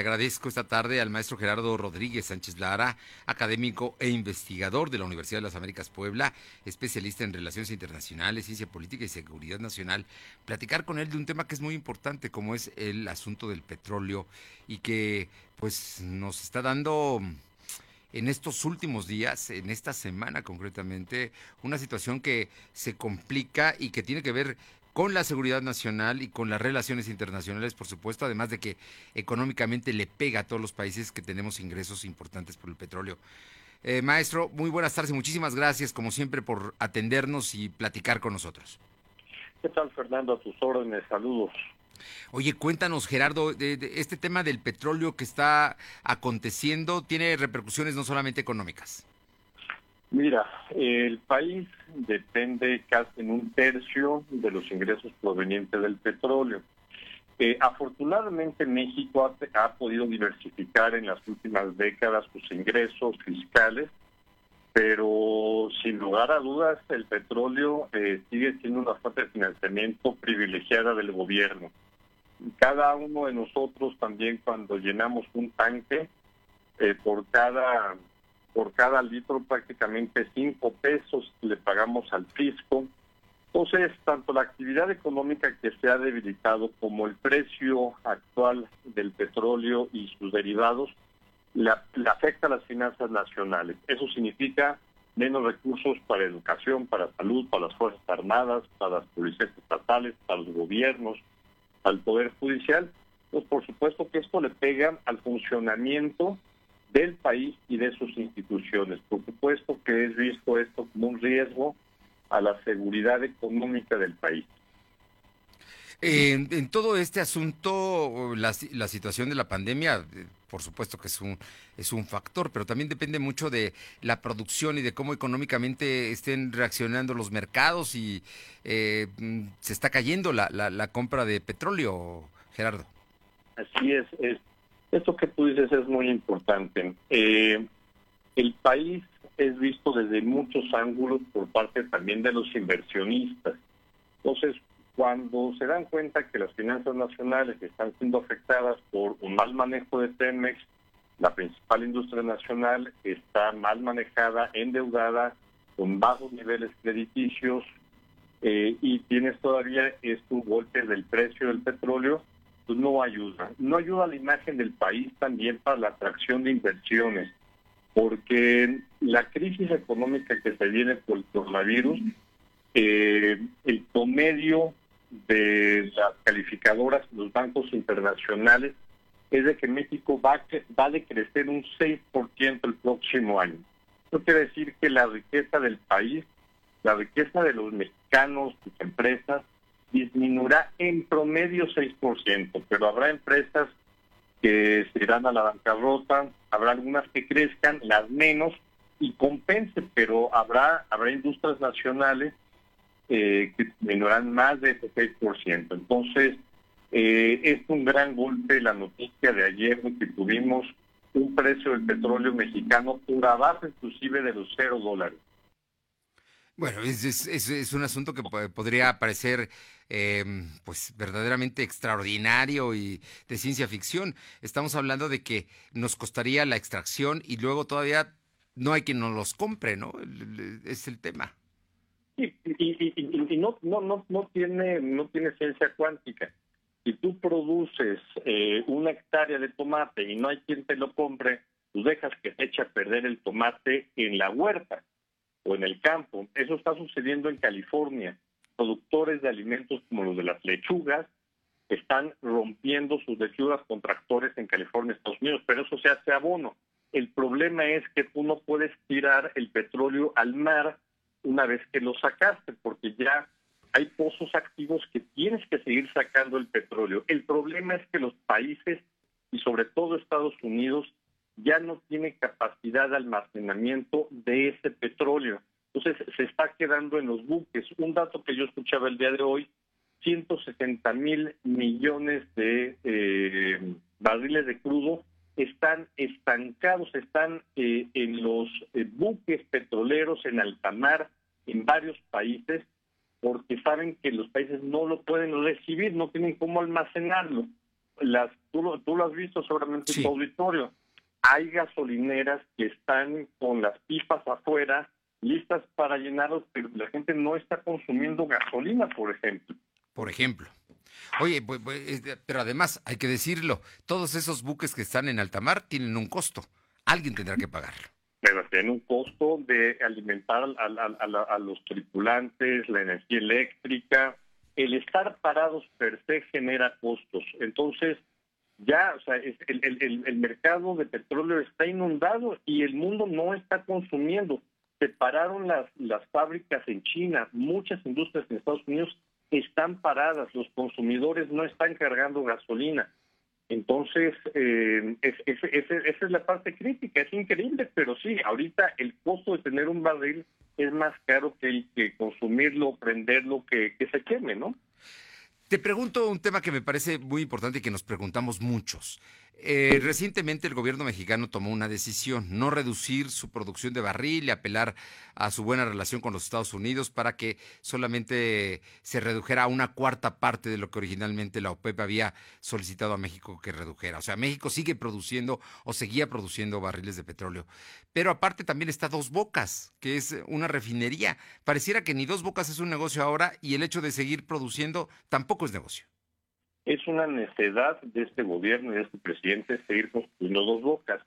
Agradezco esta tarde al maestro Gerardo Rodríguez Sánchez Lara, académico e investigador de la Universidad de las Américas Puebla, especialista en relaciones internacionales, ciencia política y seguridad nacional, platicar con él de un tema que es muy importante, como es el asunto del petróleo y que pues nos está dando en estos últimos días, en esta semana concretamente, una situación que se complica y que tiene que ver con la seguridad nacional y con las relaciones internacionales, por supuesto, además de que económicamente le pega a todos los países que tenemos ingresos importantes por el petróleo. Eh, maestro, muy buenas tardes y muchísimas gracias, como siempre, por atendernos y platicar con nosotros. ¿Qué tal, Fernando? A tus órdenes, saludos. Oye, cuéntanos, Gerardo, de, este tema del petróleo que está aconteciendo tiene repercusiones no solamente económicas. Mira, el país depende casi en un tercio de los ingresos provenientes del petróleo. Eh, afortunadamente México ha, podido diversificar en las últimas décadas sus ingresos fiscales, pero sin lugar a dudas el petróleo eh, sigue siendo una fuente de financiamiento privilegiada del gobierno. Cada uno de nosotros también cuando llenamos un tanque, eh, por cada por cada litro prácticamente cinco pesos le pagamos al fisco. Entonces, tanto la actividad económica que se ha debilitado como el precio actual del petróleo y sus derivados le, afecta a las finanzas nacionales. Eso significa menos recursos para educación, para salud, para las Fuerzas Armadas, para las policías estatales, para los gobiernos, al Poder Judicial. Pues por supuesto que esto le pega al funcionamiento del país y de sus instituciones. Por supuesto que es visto esto como un riesgo a la seguridad económica del país. en todo este asunto, la, la, situación de la pandemia, eh, por supuesto que es un, es un factor, pero también depende mucho de la producción y de cómo económicamente estén reaccionando los mercados y eh, mm, se está cayendo la, la, la compra de petróleo, Gerardo. Así es, es esto que tú dices es muy importante. Eh, el país es visto desde muchos ángulos por parte también de los inversionistas. Entonces, cuando se dan cuenta que las finanzas nacionales están siendo afectadas por un mal manejo de Pemex, la principal industria nacional está mal manejada, endeudada, con bajos niveles crediticios, eh, y tienes todavía estos golpes del precio del petróleo, pues, no ayuda. No ayuda a la imagen del país también para la atracción de inversiones, porque la crisis económica que se viene por el coronavirus, eh, el promedio de las calificadoras, los bancos internacionales, es de que México va, va a decrecer un 6% el próximo año. Eso quiere decir que la riqueza del país, la riqueza de los mexicanos, sus empresas, disminuirá en promedio 6%, pero habrá empresas que se irán a la bancarrota, habrá algunas que crezcan, las menos, y compensen, pero habrá, habrá industrias nacionales eh, que disminuirán más de ese 6%. Entonces, eh, es un gran golpe la noticia de ayer que tuvimos un precio del petróleo mexicano por abajo inclusive de los cero dólares. Bueno, es, un asunto que podría parecer em, pues verdaderamente extraordinario y de ciencia ficción. Estamos hablando de que nos costaría la extracción y luego todavía no hay quien nos los compre, ¿no? Es el tema. Y, no, tiene, ciencia cuántica. Si tú produces eh, una hectárea de tomate y no hay quien te lo compre, tú dejas que se eche a perder el tomate en la huerta o en el campo. Eso está sucediendo en California. Productores de alimentos como los de las lechugas están rompiendo sus lechugas con tractores en California, Estados Unidos, pero eso se hace abono. El problema es que tú no puedes tirar el petróleo al mar una vez que lo sacaste, porque ya hay pozos activos que tienes que seguir sacando el petróleo. El problema es que los países, y sobre todo Estados Unidos, ya no tiene capacidad de almacenamiento de ese petróleo. Entonces se está quedando en los buques. Un dato que yo escuchaba el día de hoy, 170 mil millones de eh, barriles de crudo están estancados, están eh, en los eh, buques petroleros en alta mar en varios países porque saben que los países no lo pueden recibir, no tienen cómo almacenarlo. las, tú, lo, has visto seguramente en tu auditorio. Hay gasolineras que están con las pipas afuera, listas para llenarlos, pero la gente no está consumiendo gasolina, por ejemplo. Por ejemplo. Oye, pues, pues, pero además hay que decirlo, todos esos buques que están en alta mar tienen un costo. Alguien tendrá que pagarlo. Pero tiene un costo de alimentar a, los tripulantes, la energía eléctrica. El estar parados per se genera costos. Entonces, ya, o sea, el, el, mercado de petróleo está inundado y el mundo no está consumiendo. Se pararon las, las fábricas en China, muchas industrias en Estados Unidos están paradas, los consumidores no están cargando gasolina. Entonces, eh, esa es la parte crítica, es increíble, pero sí, ahorita el costo de tener un barril es más caro que el que consumirlo, prenderlo, que, que se queme, ¿no? Te pregunto un tema que me parece muy importante y que nos preguntamos muchos. Eh, recientemente el gobierno mexicano tomó una decisión, no reducir su producción de barril y apelar a su buena relación con los Estados Unidos para que solamente se redujera una cuarta parte de lo que originalmente la OPEP había solicitado a México que redujera. O sea, México sigue produciendo o seguía produciendo barriles de petróleo. Pero aparte también está Dos Bocas, que es una refinería. Pareciera que ni Dos Bocas es un negocio ahora y el hecho de seguir produciendo tampoco es negocio es una necedad de este gobierno y de este presidente seguir construyendo dos bocas.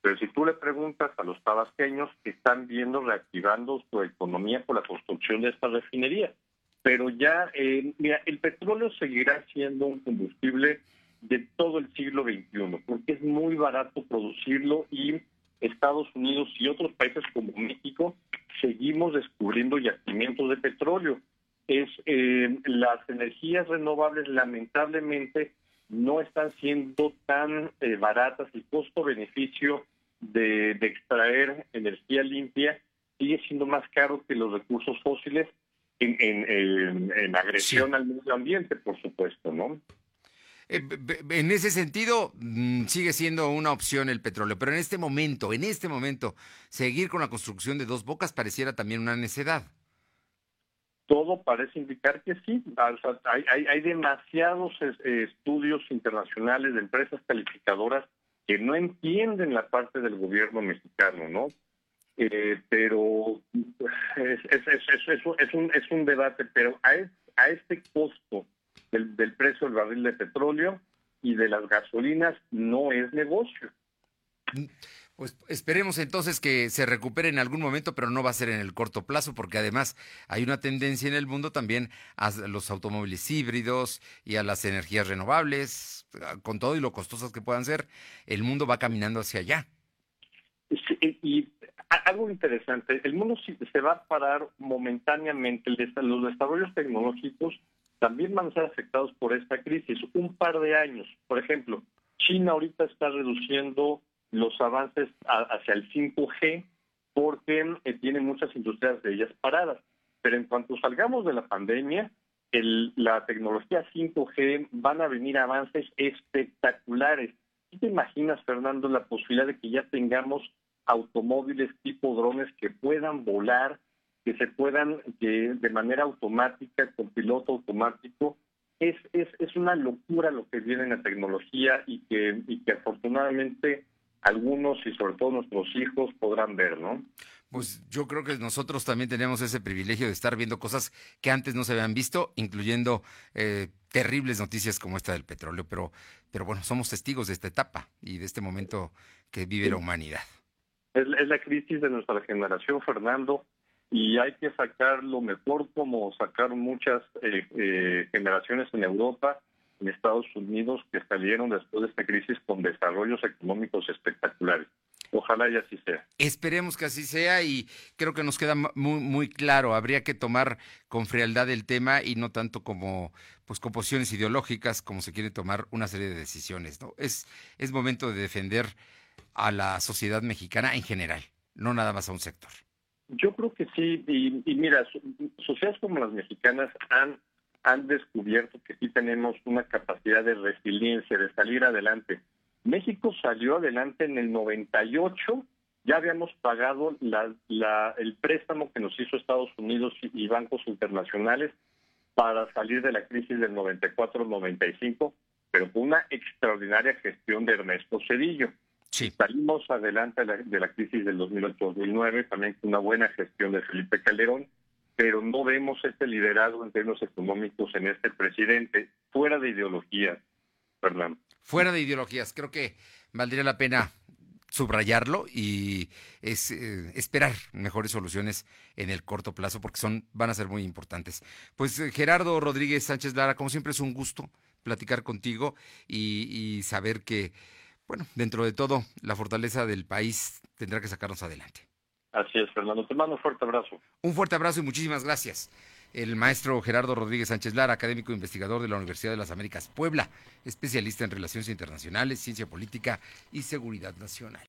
Pero si tú le preguntas a los tabasqueños, están viendo reactivando su economía por la construcción de esta refinería. Pero ya, eh, mira, el petróleo seguirá siendo un combustible de todo el siglo XXI, porque es muy barato producirlo y Estados Unidos y otros países como México seguimos descubriendo yacimientos de petróleo las energías renovables lamentablemente no están siendo tan eh, baratas. Y costo-beneficio de, extraer energía limpia sigue siendo más caro que los recursos fósiles en, agresión al medio ambiente, por supuesto, ¿no? Eh, en ese sentido, mm, sigue siendo una opción el petróleo, pero en este momento, en este momento, seguir con la construcción de dos bocas pareciera también una necedad todo parece indicar que sí. hay, demasiados estudios internacionales de empresas calificadoras que no entienden la parte del gobierno mexicano, ¿no? Eh, pero es, un, es un debate, pero a, este costo del, del precio del barril de petróleo y de las gasolinas no es negocio. Pues esperemos entonces que se recupere en algún momento, pero no va a ser en el corto plazo, porque además hay una tendencia en el mundo también a los automóviles híbridos y a las energías renovables, con todo y lo costosas que puedan ser, el mundo va caminando hacia allá. y algo interesante, el mundo se va a parar momentáneamente, los desarrollos tecnológicos también van a ser afectados por esta crisis, un par de años. Por ejemplo, China ahorita está reduciendo los avances hacia el 5G porque eh, tiene muchas industrias de ellas paradas. Pero en cuanto salgamos de la pandemia, el, la tecnología 5G van a venir avances espectaculares. ¿Qué te imaginas, Fernando, la posibilidad de que ya tengamos automóviles tipo drones que puedan volar, que se puedan, que de manera automática, con piloto automático, es, es, es una locura lo que viene en la tecnología y que, y que afortunadamente algunos y sobre todo nuestros hijos podrán ver, ¿no? Pues yo creo que nosotros también tenemos ese privilegio de estar viendo cosas que antes no se habían visto, incluyendo eh, terribles noticias como esta del petróleo, pero, pero bueno, somos testigos de esta etapa y de este momento que vive la humanidad. Es, la crisis de nuestra generación, Fernando, y hay que sacar lo mejor como sacar muchas eh, eh, generaciones en Europa en Estados Unidos que salieron después de esta crisis con desarrollos económicos espectaculares. Ojalá y así sea. Esperemos que así sea y creo que nos queda muy, muy claro. Habría que tomar con frialdad el tema y no tanto como pues con posiciones ideológicas como se quiere tomar una serie de decisiones. ¿no? Es, es momento de defender a la sociedad mexicana en general, no nada más a un sector. Yo creo que sí, y, y mira, sociedades como las mexicanas han han descubierto que sí tenemos una capacidad de resiliencia, de salir adelante. México salió adelante en el 98, ya habíamos pagado el préstamo que nos hizo Estados Unidos y bancos internacionales para salir de la crisis del 94-95, pero con una extraordinaria gestión de Ernesto Cedillo. Sí. Salimos adelante de la, de la crisis del 2008-2009, también con una buena gestión de Felipe Calderón, pero no vemos este liderazgo en términos económicos en este presidente, fuera de ideología, Fernando. Fuera de ideologías, creo que valdría la pena subrayarlo y es, eh, esperar mejores soluciones en el corto plazo porque son van a ser muy importantes. Pues eh, Gerardo Rodríguez Sánchez Lara, como siempre es un gusto platicar contigo y, y saber que, bueno, dentro de todo, la fortaleza del país tendrá que sacarnos adelante. Así es, Fernando. Te mando un fuerte abrazo. Un fuerte abrazo y muchísimas gracias. El maestro Gerardo Rodríguez Sánchez Lara, académico e investigador de la Universidad de las Américas Puebla, especialista en relaciones internacionales, ciencia política y seguridad nacional.